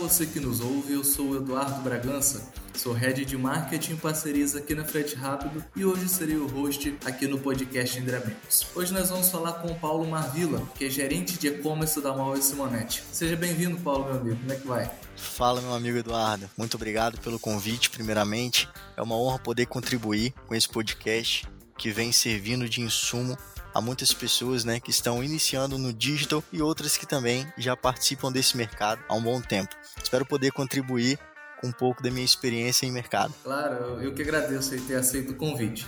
Você que nos ouve, eu sou Eduardo Bragança, sou Head de Marketing e Parcerias aqui na Frete Rápido e hoje serei o host aqui no podcast Entre Amigos. Hoje nós vamos falar com o Paulo Marvila, que é gerente de e-commerce da Malve Simonetti. Seja bem-vindo, Paulo, meu amigo, como é que vai? Fala, meu amigo Eduardo. Muito obrigado pelo convite, primeiramente. É uma honra poder contribuir com esse podcast que vem servindo de insumo a muitas pessoas né, que estão iniciando no digital e outras que também já participam desse mercado há um bom tempo. Espero poder contribuir com um pouco da minha experiência em mercado. Claro, eu que agradeço ter aceito o convite.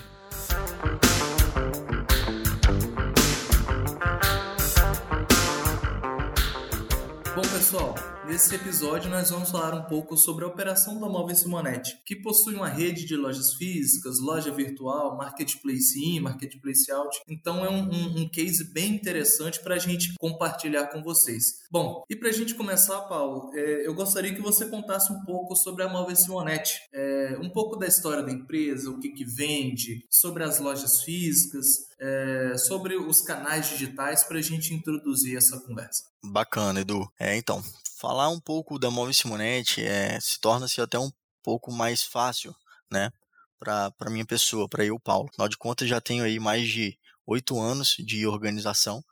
Pessoal, nesse episódio nós vamos falar um pouco sobre a operação da Móvel Simonetti, que possui uma rede de lojas físicas, loja virtual, marketplace in, marketplace out. Então é um, um, um case bem interessante para a gente compartilhar com vocês. Bom, e para a gente começar, Paulo, é, eu gostaria que você contasse um pouco sobre a Móvel Simonetti, é, um pouco da história da empresa, o que, que vende, sobre as lojas físicas, é, sobre os canais digitais para a gente introduzir essa conversa. Bacana, Edu. É, então, falar um pouco da Móvel Simonetti é, se torna-se até um pouco mais fácil, né, para minha pessoa, para eu, Paulo. Afinal de contas, já tenho aí mais de oito anos de organização.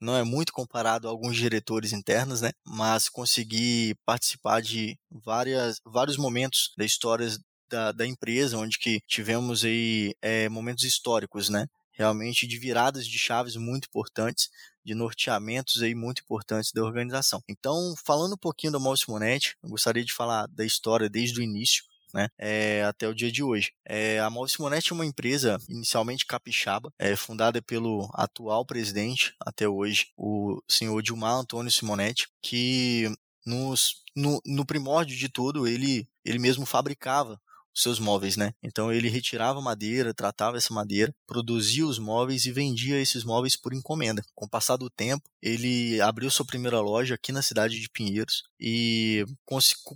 Não é muito comparado a alguns diretores internos, né? Mas consegui participar de várias, vários momentos da história da, da empresa, onde que tivemos aí é, momentos históricos, né? Realmente de viradas de chaves muito importantes, de norteamentos aí muito importantes da organização. Então, falando um pouquinho da Malve Simonetti, eu gostaria de falar da história desde o início, né, é, até o dia de hoje. É, a Malve Simonetti é uma empresa inicialmente capixaba, é, fundada pelo atual presidente, até hoje, o senhor Dilmar Antônio Simonetti, que nos, no, no primórdio de tudo, ele, ele mesmo fabricava seus móveis, né? Então ele retirava madeira, tratava essa madeira, produzia os móveis e vendia esses móveis por encomenda. Com o passar do tempo, ele abriu sua primeira loja aqui na cidade de Pinheiros e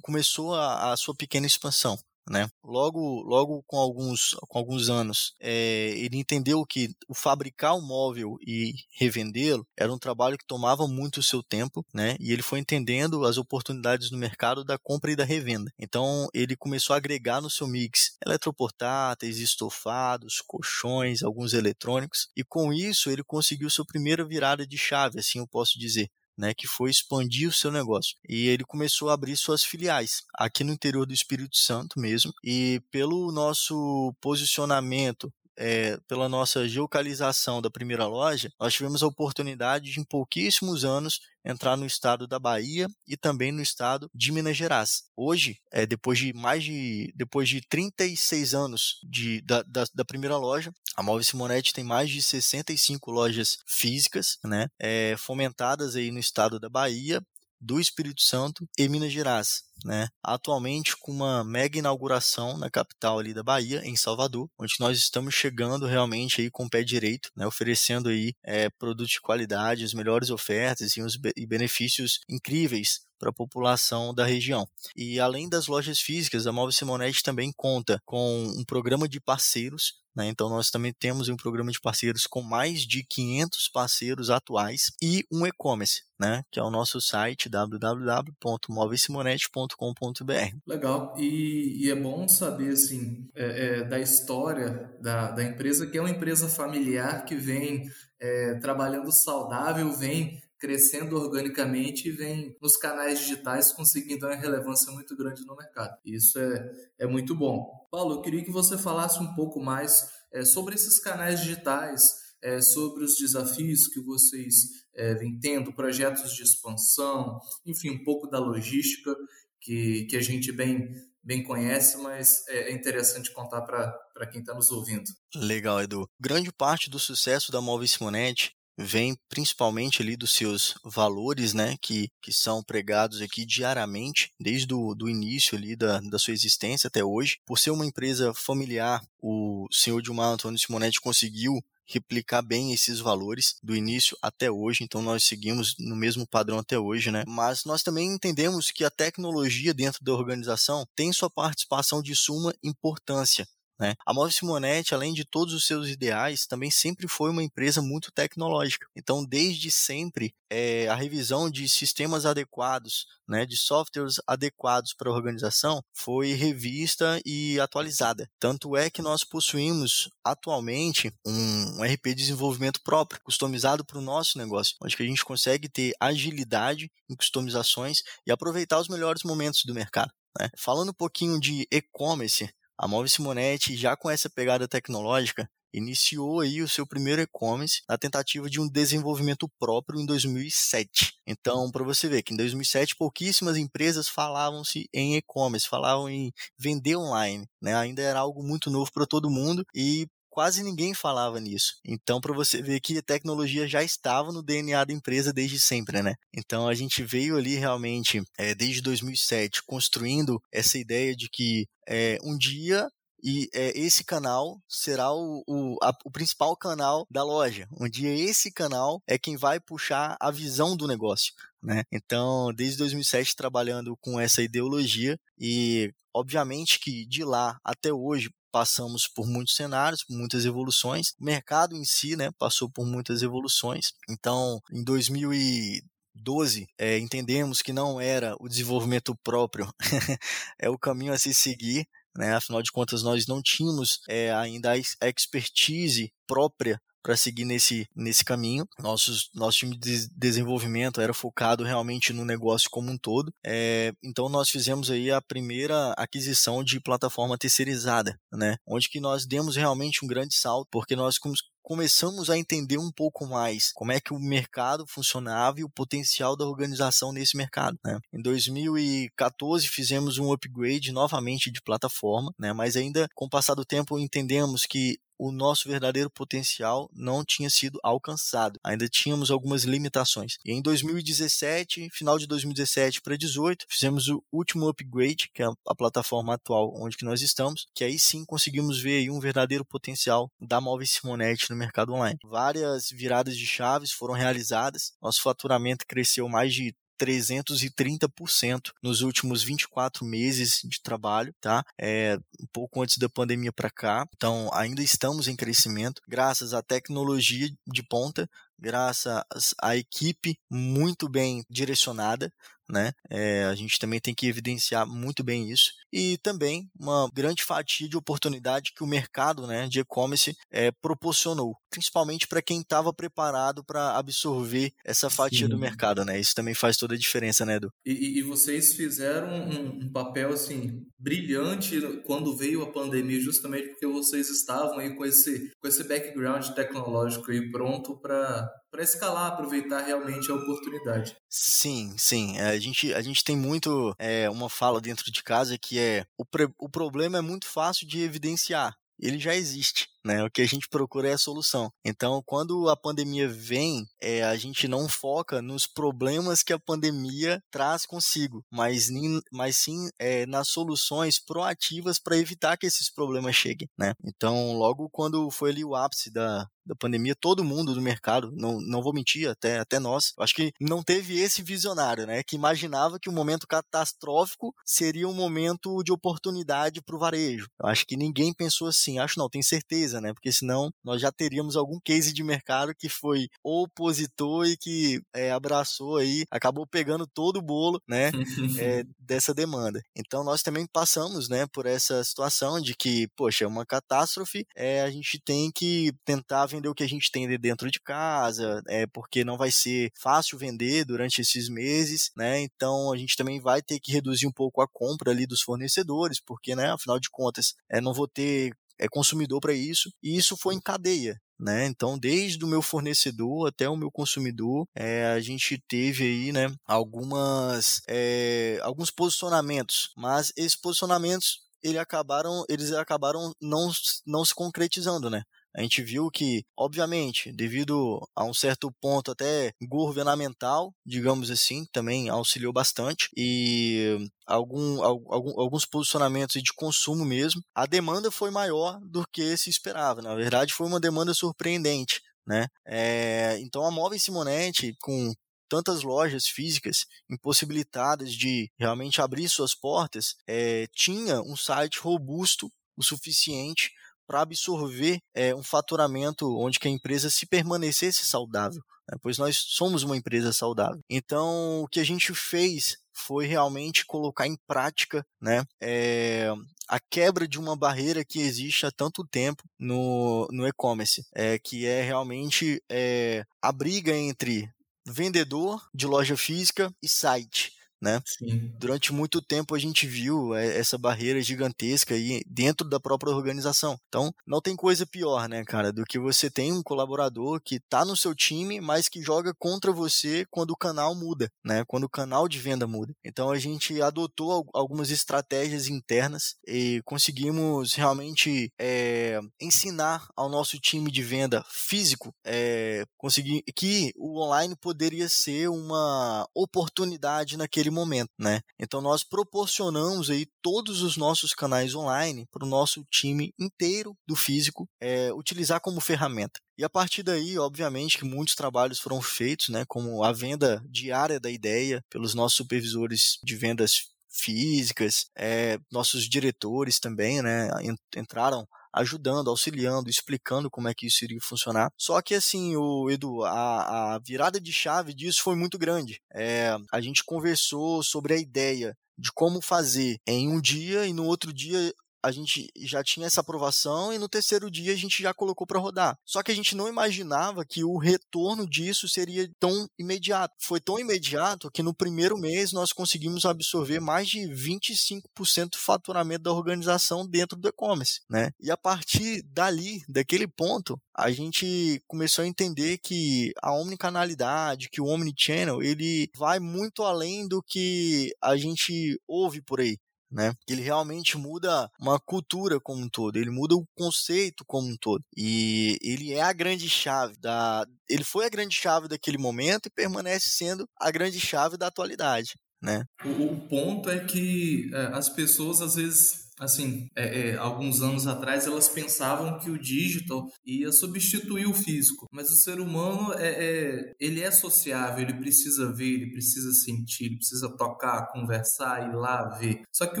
começou a, a sua pequena expansão né? Logo, logo com alguns, com alguns anos, é, ele entendeu que o fabricar um móvel e revendê-lo era um trabalho que tomava muito o seu tempo, né? E ele foi entendendo as oportunidades no mercado da compra e da revenda. Então, ele começou a agregar no seu mix eletroportáteis, estofados, colchões, alguns eletrônicos, e com isso ele conseguiu sua primeira virada de chave, assim eu posso dizer né, que foi expandir o seu negócio. E ele começou a abrir suas filiais aqui no interior do Espírito Santo mesmo. E pelo nosso posicionamento é, pela nossa geocalização da primeira loja, nós tivemos a oportunidade de, em pouquíssimos anos, entrar no estado da Bahia e também no estado de Minas Gerais. Hoje, é, depois de mais de depois de 36 anos de, da, da, da primeira loja, a Móvel Simonetti tem mais de 65 lojas físicas, né, é, fomentadas aí no estado da Bahia do Espírito Santo e Minas Gerais, né? Atualmente com uma mega inauguração na capital ali da Bahia, em Salvador, onde nós estamos chegando realmente aí com o pé direito, né? Oferecendo aí é, produtos de qualidade, as melhores ofertas e, os, e benefícios incríveis para a população da região. E além das lojas físicas, a Móvel Simonetti também conta com um programa de parceiros né? Então, nós também temos um programa de parceiros com mais de 500 parceiros atuais e um e-commerce, né? que é o nosso site www.movesimonet.com.br. Legal, e, e, é bom saber assim, é, é, da história da, da empresa, que é uma empresa familiar que vem é, trabalhando saudável, vem crescendo organicamente e vem nos canais digitais conseguindo uma relevância muito grande no mercado. Isso é, é muito bom. Paulo, eu queria que você falasse um pouco mais é, sobre esses canais digitais, é, sobre os desafios que vocês é, vêm tendo, projetos de expansão, enfim, um pouco da logística que, que a gente bem, bem conhece, mas é, é interessante contar para quem está nos ouvindo. Legal, Edu. Grande parte do sucesso da Móvel Simonetti vem principalmente ali dos seus valores, né, que, que são pregados aqui diariamente, desde o do início ali da, da sua existência até hoje. Por ser uma empresa familiar, o senhor Dilmar Antônio Simonetti conseguiu replicar bem esses valores do início até hoje, então nós seguimos no mesmo padrão até hoje, né? Mas nós também entendemos que a tecnologia dentro da organização tem sua participação de suma importância né? A Móvel Simonetti, além de todos os seus ideais, também sempre foi uma empresa muito tecnológica. Então, desde sempre, é, a revisão de sistemas adequados, né, de softwares adequados para a organização, foi revista e atualizada. Tanto é que nós possuímos atualmente um, RP de desenvolvimento próprio, customizado para o nosso negócio, onde que a gente consegue ter agilidade em customizações e aproveitar os melhores momentos do mercado. Né? Falando um pouquinho de e-commerce, a Móvel Simonetti, já com essa pegada tecnológica, iniciou aí o seu primeiro e-commerce na tentativa de um desenvolvimento próprio em 2007. Então, para você ver que em 2007 pouquíssimas empresas falavam-se em e-commerce, falavam em vender online, né? Ainda era algo muito novo para todo mundo e quase ninguém falava nisso. Então, para você ver que a tecnologia já estava no DNA da empresa desde sempre, né? Então, a gente veio ali realmente, é, desde 2007, construindo essa ideia de que é, um dia e é, esse canal será o, o, a, o, principal canal da loja. Dia esse canal é quem vai puxar a visão do negócio. Né? Então, desde 2007 trabalhando com essa ideologia e obviamente que de lá até hoje passamos por muitos cenários, muitas evoluções. O mercado em si, né, passou por muitas evoluções. Então, em 2012, é, entendemos que não era o desenvolvimento próprio, é o caminho a se seguir. Né? Afinal de contas, nós não tínhamos é, ainda a expertise própria para seguir nesse, nesse caminho. Nossos, nosso time de desenvolvimento era focado realmente no negócio como um todo. É, então nós fizemos aí a primeira aquisição de plataforma terceirizada, né? Onde que nós demos realmente um grande salto, porque nós começamos a entender um pouco mais como é que o mercado funcionava e o potencial da organização nesse mercado. Né? Em 2014 fizemos um upgrade novamente de plataforma, né? mas ainda com o passar do tempo entendemos que o nosso verdadeiro potencial não tinha sido alcançado. Ainda tínhamos algumas limitações. E em 2017, final de 2017 para 2018, fizemos o último upgrade, que é a plataforma atual onde que nós estamos, que aí sim conseguimos ver um verdadeiro potencial da Móvel Simonetti no mercado online. Várias viradas de chaves foram realizadas, nosso faturamento cresceu mais de 330% nos últimos 24 meses de trabalho, tá? É, um pouco antes da pandemia para cá. Então, ainda estamos em crescimento graças à tecnologia de ponta, graças à equipe muito bem direcionada, né? É, a gente também tem que evidenciar muito bem isso. E também uma grande fatia de oportunidade que o mercado né, de e-commerce é, proporcionou, principalmente para quem estava preparado para absorver essa fatia Sim. do mercado. Né? Isso também faz toda a diferença, né, Edu? E, e vocês fizeram um, um, papel assim brilhante quando veio a pandemia, justamente porque vocês estavam aí com esse, com esse background tecnológico aí pronto para para escalar, aproveitar realmente a oportunidade. Sim, sim. É, a, gente, a gente tem muito é, uma fala dentro de casa que é o, o problema é muito fácil de evidenciar. Ele já existe né? O que a gente procura é a solução. Então, quando a pandemia vem, é, a gente não foca nos problemas que a pandemia traz consigo, mas, mas sim é, nas soluções proativas para evitar que esses problemas cheguem, né? Então, logo quando foi ali o ápice da, da pandemia, todo mundo do mercado, não, não vou mentir, até, até nós, acho que não teve esse visionário, né? Que imaginava que o momento catastrófico seria um momento de oportunidade para o varejo. Eu acho que ninguém pensou assim, acho não, tenho certeza né? Porque senão nós já teríamos algum case de mercado que foi opositor e que é, abraçou aí, acabou pegando todo o bolo, né? é, dessa demanda. Então nós também passamos, né, por essa situação de que, poxa, é uma catástrofe, é, a gente tem que tentar vender o que a gente tem de dentro de casa, é, porque não vai ser fácil vender durante esses meses, né? Então a gente também vai ter que reduzir um pouco a compra ali dos fornecedores, porque, né, afinal de contas, é, não vou ter é consumidor para isso, e isso foi em cadeia. Né? Então, desde o meu fornecedor até o meu consumidor, é, a gente teve aí, né, algumas, é, alguns posicionamentos, mas esses posicionamentos ele acabaram, eles acabaram não, não se concretizando, né? A gente viu que, obviamente, devido a um certo ponto até governamental, digamos assim, também auxiliou bastante e algum, algum, alguns posicionamentos de consumo mesmo, a demanda foi maior do que se esperava. Na verdade, foi uma demanda surpreendente. Né? É, então a Móveis Simonetti, com tantas lojas físicas impossibilitadas de realmente abrir suas portas, é, tinha um site robusto o suficiente para absorver é, um faturamento onde que a empresa se permanecesse saudável, né? pois nós somos uma empresa saudável. Então, o que a gente fez foi realmente colocar em prática né, é, a quebra de uma barreira que existe há tanto tempo no, no e-commerce, é, que é realmente é, a briga entre vendedor de loja física e site né? Sim. Durante muito tempo a gente viu é, essa barreira gigantesca aí dentro da própria organização. Então, não tem coisa pior, né, cara, do que você tem um colaborador que tá no seu time, mas que joga contra você quando o canal muda, né? Quando o canal de venda muda. Então, a gente adotou algumas estratégias internas e conseguimos realmente é, ensinar ao nosso time de venda físico é, conseguir que o online poderia ser uma oportunidade naquele momento, né? Então nós proporcionamos aí todos os nossos canais online para o nosso time inteiro do físico é, utilizar como ferramenta. E a partir daí, obviamente, que muitos trabalhos foram feitos, né? Como a venda diária da ideia pelos nossos supervisores de vendas físicas, é, nossos diretores também, né? Entraram ajudando, auxiliando, explicando como é que isso iria funcionar. Só que assim, o Edu, a, a virada de chave disso foi muito grande. É, a gente conversou sobre a ideia de como fazer em um dia e no outro dia a gente já tinha essa aprovação e no terceiro dia a gente já colocou para rodar. Só que a gente não imaginava que o retorno disso seria tão imediato. Foi tão imediato que no primeiro mês nós conseguimos absorver mais de 25% do faturamento da organização dentro do e-commerce, né? E a partir dali, daquele ponto, a gente começou a entender que a omnicanalidade, que o omnichannel, ele vai muito além do que a gente ouve por aí né? Ele realmente muda uma cultura como um todo, ele muda o conceito como um todo. E ele é a grande chave da ele foi a grande chave daquele momento e permanece sendo a grande chave da atualidade, né? O, o ponto é que é, as pessoas às vezes assim, é, é, alguns anos atrás elas pensavam que o digital ia substituir o físico, mas o ser humano é, é, ele é sociável, ele precisa ver, ele precisa sentir, ele precisa tocar, conversar, ir lá ver. Só que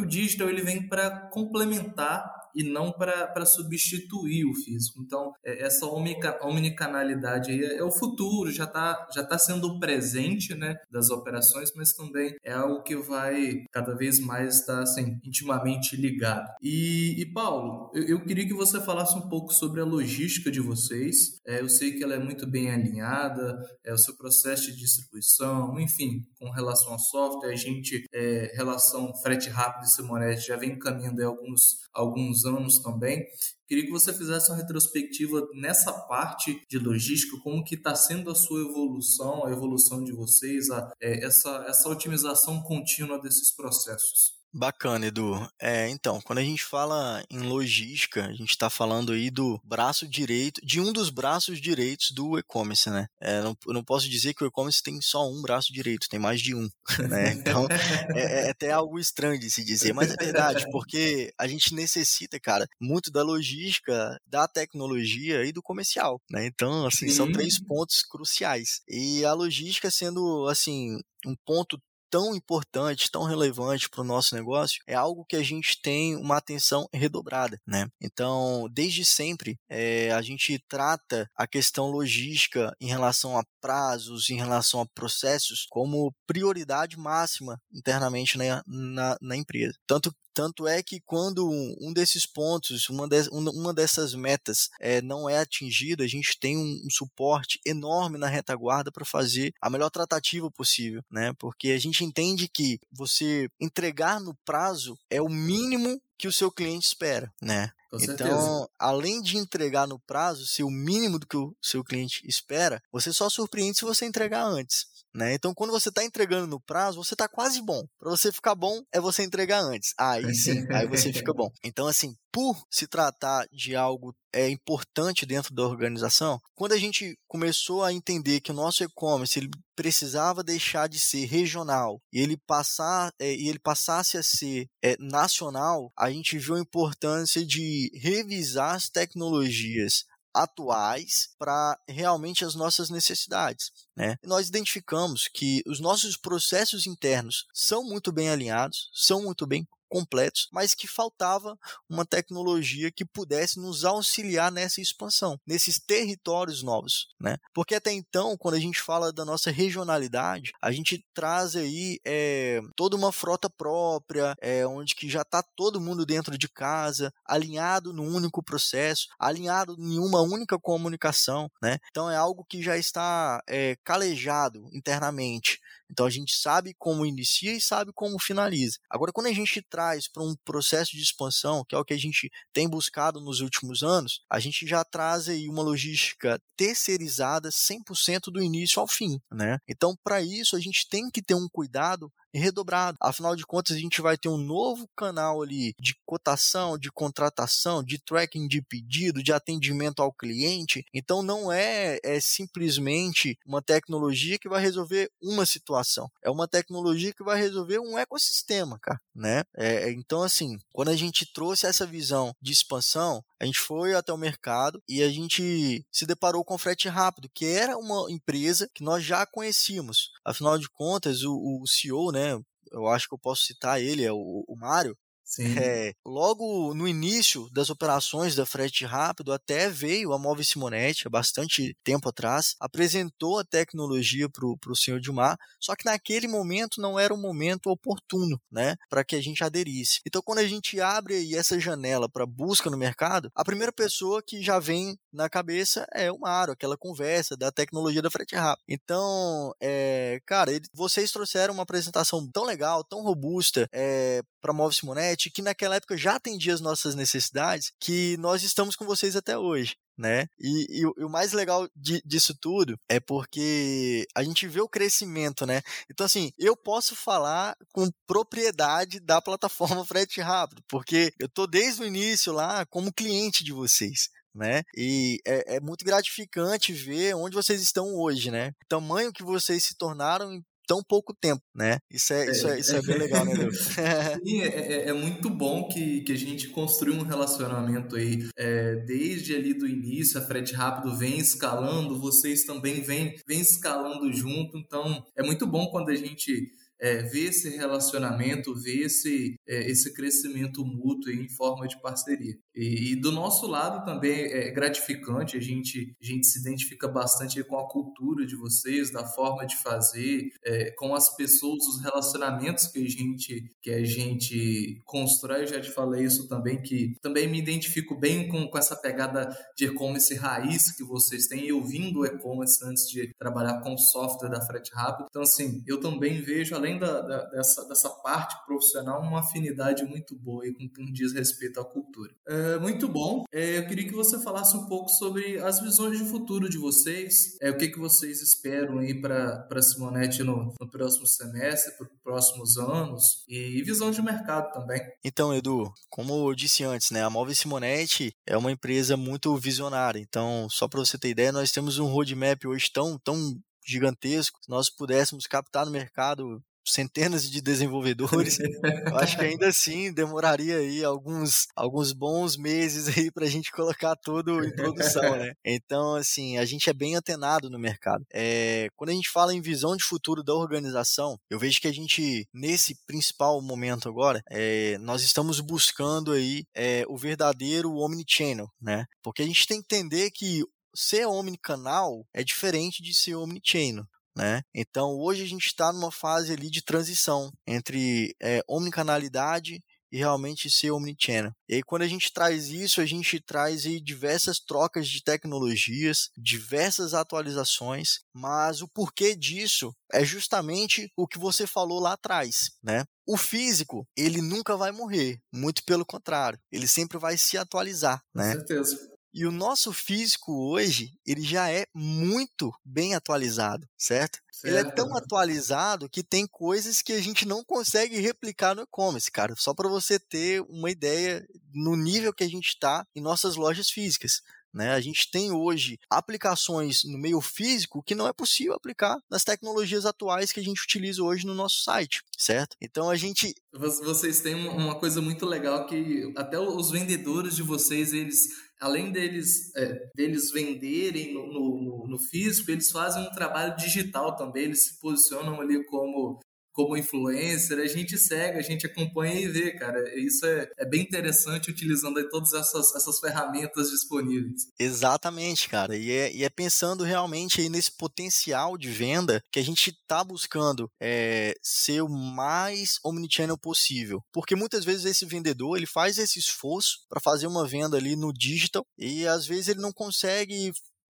o digital ele vem para complementar e não para substituir o físico. Então, é, essa omnicanalidade aí é, é, o futuro, já está já tá sendo presente né, das operações, mas também é algo que vai cada vez mais estar assim, intimamente ligado. E, e Paulo, eu, eu, queria que você falasse um pouco sobre a logística de vocês. É, eu sei que ela é muito bem alinhada, é o seu processo de distribuição, enfim, com relação ao software, a gente, é, relação frete rápido e Simonet já vem caminhando alguns, alguns anos também. Queria que você fizesse uma retrospectiva nessa parte de logística, como que está sendo a sua evolução, a evolução de vocês, a, é, essa, essa otimização contínua desses processos. Bacana, Edu. É, então, quando a gente fala em logística, a gente está falando aí do braço direito, de um dos braços direitos do e-commerce, né? É, não, eu não posso dizer que o e-commerce tem só um braço direito, tem mais de um, né? Então, é, é, até algo estranho de se dizer, mas é verdade, porque a gente necessita, cara, muito da logística, da tecnologia e do comercial, né? Então, assim, Sim. são três pontos cruciais. E a logística sendo, assim, um ponto tão importante, tão relevante para o nosso negócio, é algo que a gente tem uma atenção redobrada, né? Então, desde sempre, é, a gente trata a questão logística em relação a prazos, em relação a processos, como prioridade máxima internamente na, na, na empresa. Tanto tanto é que quando um desses pontos, uma, de, uma dessas metas é, não é atingida, a gente tem um, um suporte enorme na retaguarda para fazer a melhor tratativa possível, né? Porque a gente entende que você entregar no prazo é o mínimo que o seu cliente espera, né? então, além de entregar no prazo, ser o mínimo do que o seu cliente espera, você só surpreende se você entregar antes. Né? Então, quando você está entregando no prazo, você está quase bom. Para você ficar bom, é você entregar antes. Aí sim, aí você fica bom. Então, assim, por se tratar de algo é importante dentro da organização, quando a gente começou a entender que o nosso e-commerce ele precisava deixar de ser regional e ele passar é, e ele passasse a ser é, nacional, a gente viu a importância de revisar as tecnologias atuais para realmente as nossas necessidades. Né? nós identificamos que os nossos processos internos são muito bem alinhados, são muito bem completos, mas que faltava uma tecnologia que pudesse nos auxiliar nessa expansão, nesses territórios novos, né? Porque até então, quando a gente fala da nossa regionalidade, a gente traz aí é, toda uma frota própria, é, onde que já está todo mundo dentro de casa, alinhado num único processo, alinhado em uma única comunicação, né? Então é algo que já está é, calejado internamente. Então a gente sabe como inicia e sabe como finaliza. Agora, quando a gente traz para um processo de expansão, que é o que a gente tem buscado nos últimos anos, a gente já traz aí uma logística terceirizada 100% do início ao fim, né? Então, para isso, a gente tem que ter um cuidado redobrado. Afinal de contas, a gente vai ter um novo canal ali de cotação, de contratação, de tracking de pedido, de atendimento ao cliente. Então, não é, é simplesmente uma tecnologia que vai resolver uma situação. É uma tecnologia que vai resolver um ecossistema, cara, né? É, então, assim, quando a gente trouxe essa visão de expansão, a gente foi até o mercado e a gente se deparou com o frete rápido, que era uma empresa que nós já conhecíamos. Afinal de contas, o, o CEO, né, eu acho que eu posso citar ele, é o, o Mário, é, logo no início das operações da frete rápido, até veio a Move Simonetti, há bastante tempo atrás, apresentou a tecnologia para o senhor Dilmar, só que naquele momento não era o momento oportuno né, para que a gente aderisse. Então, quando a gente abre aí essa janela para busca no mercado, a primeira pessoa que já vem na cabeça é o Mário, aquela conversa da tecnologia da frete rápido. Então, é, cara, ele, vocês trouxeram uma apresentação tão legal, tão robusta é, para Move Simonetti, que naquela época já atendia as nossas necessidades, que nós estamos com vocês até hoje. Né? E, e, e o mais legal de, disso tudo é porque a gente vê o crescimento, né? Então, assim, eu posso falar com propriedade da plataforma Frete Rápido, porque eu tô desde o início lá como cliente de vocês. Né? E é, é muito gratificante ver onde vocês estão hoje, né? O tamanho que vocês se tornaram em tão pouco tempo, né? Isso é, isso é, isso é bem legal, né, Sim, é, é, é, muito bom que, que a gente construiu um relacionamento aí é, desde ali do início, a Frete Rápido vem escalando, vocês também vêm vem escalando junto, então é muito bom quando a gente é, ver esse relacionamento, ver esse, é, esse crescimento mútuo em forma de parceria. E, e, do nosso lado também é gratificante, a gente, a gente se identifica bastante com a cultura de vocês, da forma de fazer, é, com as pessoas, os relacionamentos que a gente, que a gente constrói. Eu já te falei isso também, que também me identifico bem com, com essa pegada de e-commerce raiz que vocês têm. Eu vim do e-commerce antes de trabalhar com software da Frete Rápido. Então, assim, eu também vejo, além além da, da, dessa, dessa parte profissional, uma afinidade muito boa e com quem diz respeito à cultura. É, muito bom. É, eu queria que você falasse um pouco sobre as visões de futuro de vocês, é, o que, que vocês esperam aí para a Simonete no, no próximo semestre, para os próximos anos e visão de mercado também. Então, Edu, como eu disse antes, né, a Move Simonete é uma empresa muito visionária. Então, só para você ter ideia, nós temos um roadmap hoje tão, tão gigantesco. Se nós pudéssemos captar no mercado centenas de desenvolvedores. Eu acho que ainda assim demoraria aí alguns, alguns bons meses aí para a gente colocar tudo em produção, né? Então, assim, a gente é bem antenado no mercado. É, quando a gente fala em visão de futuro da organização, eu vejo que a gente, nesse principal momento agora, é, nós estamos buscando aí é, o verdadeiro omnichannel, né? Porque a gente tem que entender que ser omnicanal é diferente de ser omnichannel. Né? Então, hoje a gente está numa fase ali de transição entre é, omnicanalidade e realmente ser omnichannel. E aí, quando a gente traz isso, a gente traz aí diversas trocas de tecnologias, diversas atualizações, mas o porquê disso é justamente o que você falou lá atrás, né? O físico, ele nunca vai morrer, muito pelo contrário, ele sempre vai se atualizar, né? Com certeza. E o nosso físico hoje, ele já é muito bem atualizado, certo? certo? Ele é tão atualizado que tem coisas que a gente não consegue replicar no e-commerce, cara. Só para você ter uma ideia no nível que a gente está em nossas lojas físicas. Né? A gente tem hoje aplicações no meio físico que não é possível aplicar nas tecnologias atuais que a gente utiliza hoje no nosso site, certo? Então a gente. Vocês têm uma coisa muito legal que até os vendedores de vocês, eles além deles, é, deles venderem no, no, no, físico, eles fazem um trabalho digital também, eles se posicionam ali como como influencer, a gente segue, a gente acompanha e vê, cara. Isso é, é bem interessante utilizando aí todas essas, essas ferramentas disponíveis. Exatamente, cara. E é, e é pensando realmente aí nesse potencial de venda que a gente está buscando é, ser o mais omnichannel possível. Porque muitas vezes esse vendedor ele faz esse esforço para fazer uma venda ali no digital e às vezes ele não consegue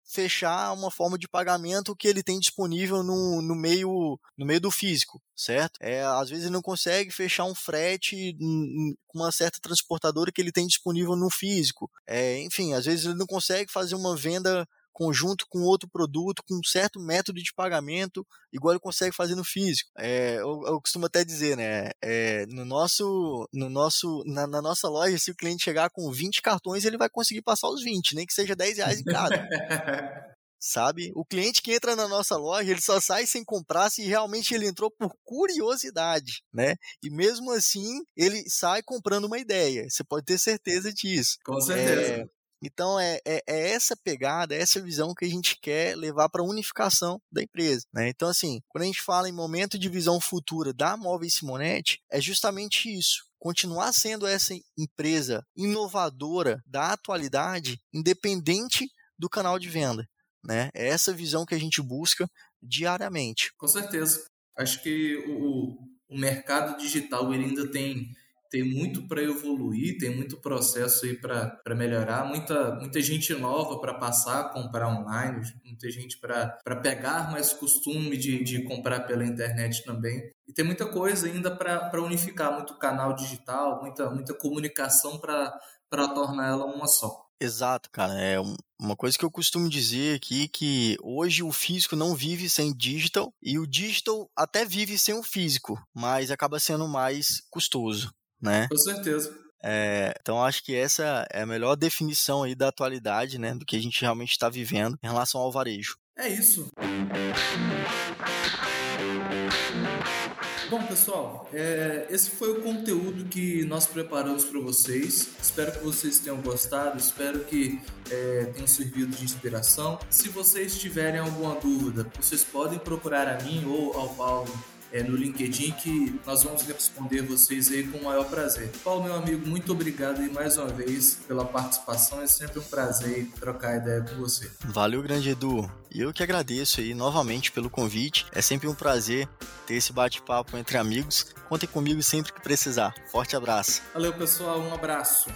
fechar uma forma de pagamento que ele tem disponível no, no, meio, no meio do físico, certo? É, às vezes ele não consegue fechar um frete com uma certa transportadora que ele tem disponível no físico. É, enfim, às vezes ele não consegue fazer uma venda conjunto com outro produto, com um certo método de pagamento, igual ele consegue fazer no físico. É, eu, eu, costumo até dizer, né? É, no nosso, no nosso, na, na, nossa loja, se o cliente chegar com 20 cartões, ele vai conseguir passar os 20, nem que seja 10 reais em cada. sabe? O cliente que entra na nossa loja, ele só sai sem comprar se realmente ele entrou por curiosidade, né? E mesmo assim, ele sai comprando uma ideia. Você pode ter certeza disso. Com certeza. É, então é, é, é, essa pegada, é essa visão que a gente quer levar para a unificação da empresa. Né? Então, assim, quando a gente fala em momento de visão futura da Móveis Simonetti, é justamente isso. Continuar sendo essa empresa inovadora da atualidade, independente do canal de venda. Né? É essa visão que a gente busca diariamente. Com certeza. Acho que o, o mercado digital ele ainda tem tem muito para evoluir, tem muito processo aí para melhorar, muita, muita gente nova para passar a comprar online, muita gente para pegar mais costume de, de comprar pela internet também. E tem muita coisa ainda para unificar, muito canal digital, muita, muita comunicação para tornar ela uma só. Exato, cara. É uma coisa que eu costumo dizer aqui que hoje o físico não vive sem digital e o digital até vive sem o físico, mas acaba sendo mais custoso né? Com certeza. É, então acho que essa é a melhor definição aí da atualidade, né, do que a gente realmente está vivendo em relação ao varejo. É isso. Bom, pessoal, é, esse foi o conteúdo que nós preparamos para vocês. Espero que vocês tenham gostado, espero que é, tenham servido de inspiração. Se vocês tiverem alguma dúvida, vocês podem procurar a mim ou ao Paulo é, no LinkedIn que nós vamos responder vocês aí com o maior prazer. Paulo, meu amigo, muito obrigado aí mais uma vez pela participação. É sempre um prazer trocar ideia com você. Valeu, grande Edu. E eu que agradeço aí novamente pelo convite. É sempre um prazer ter esse bate-papo entre amigos. Contem comigo sempre que precisar. Forte abraço. Valeu, pessoal. Um abraço.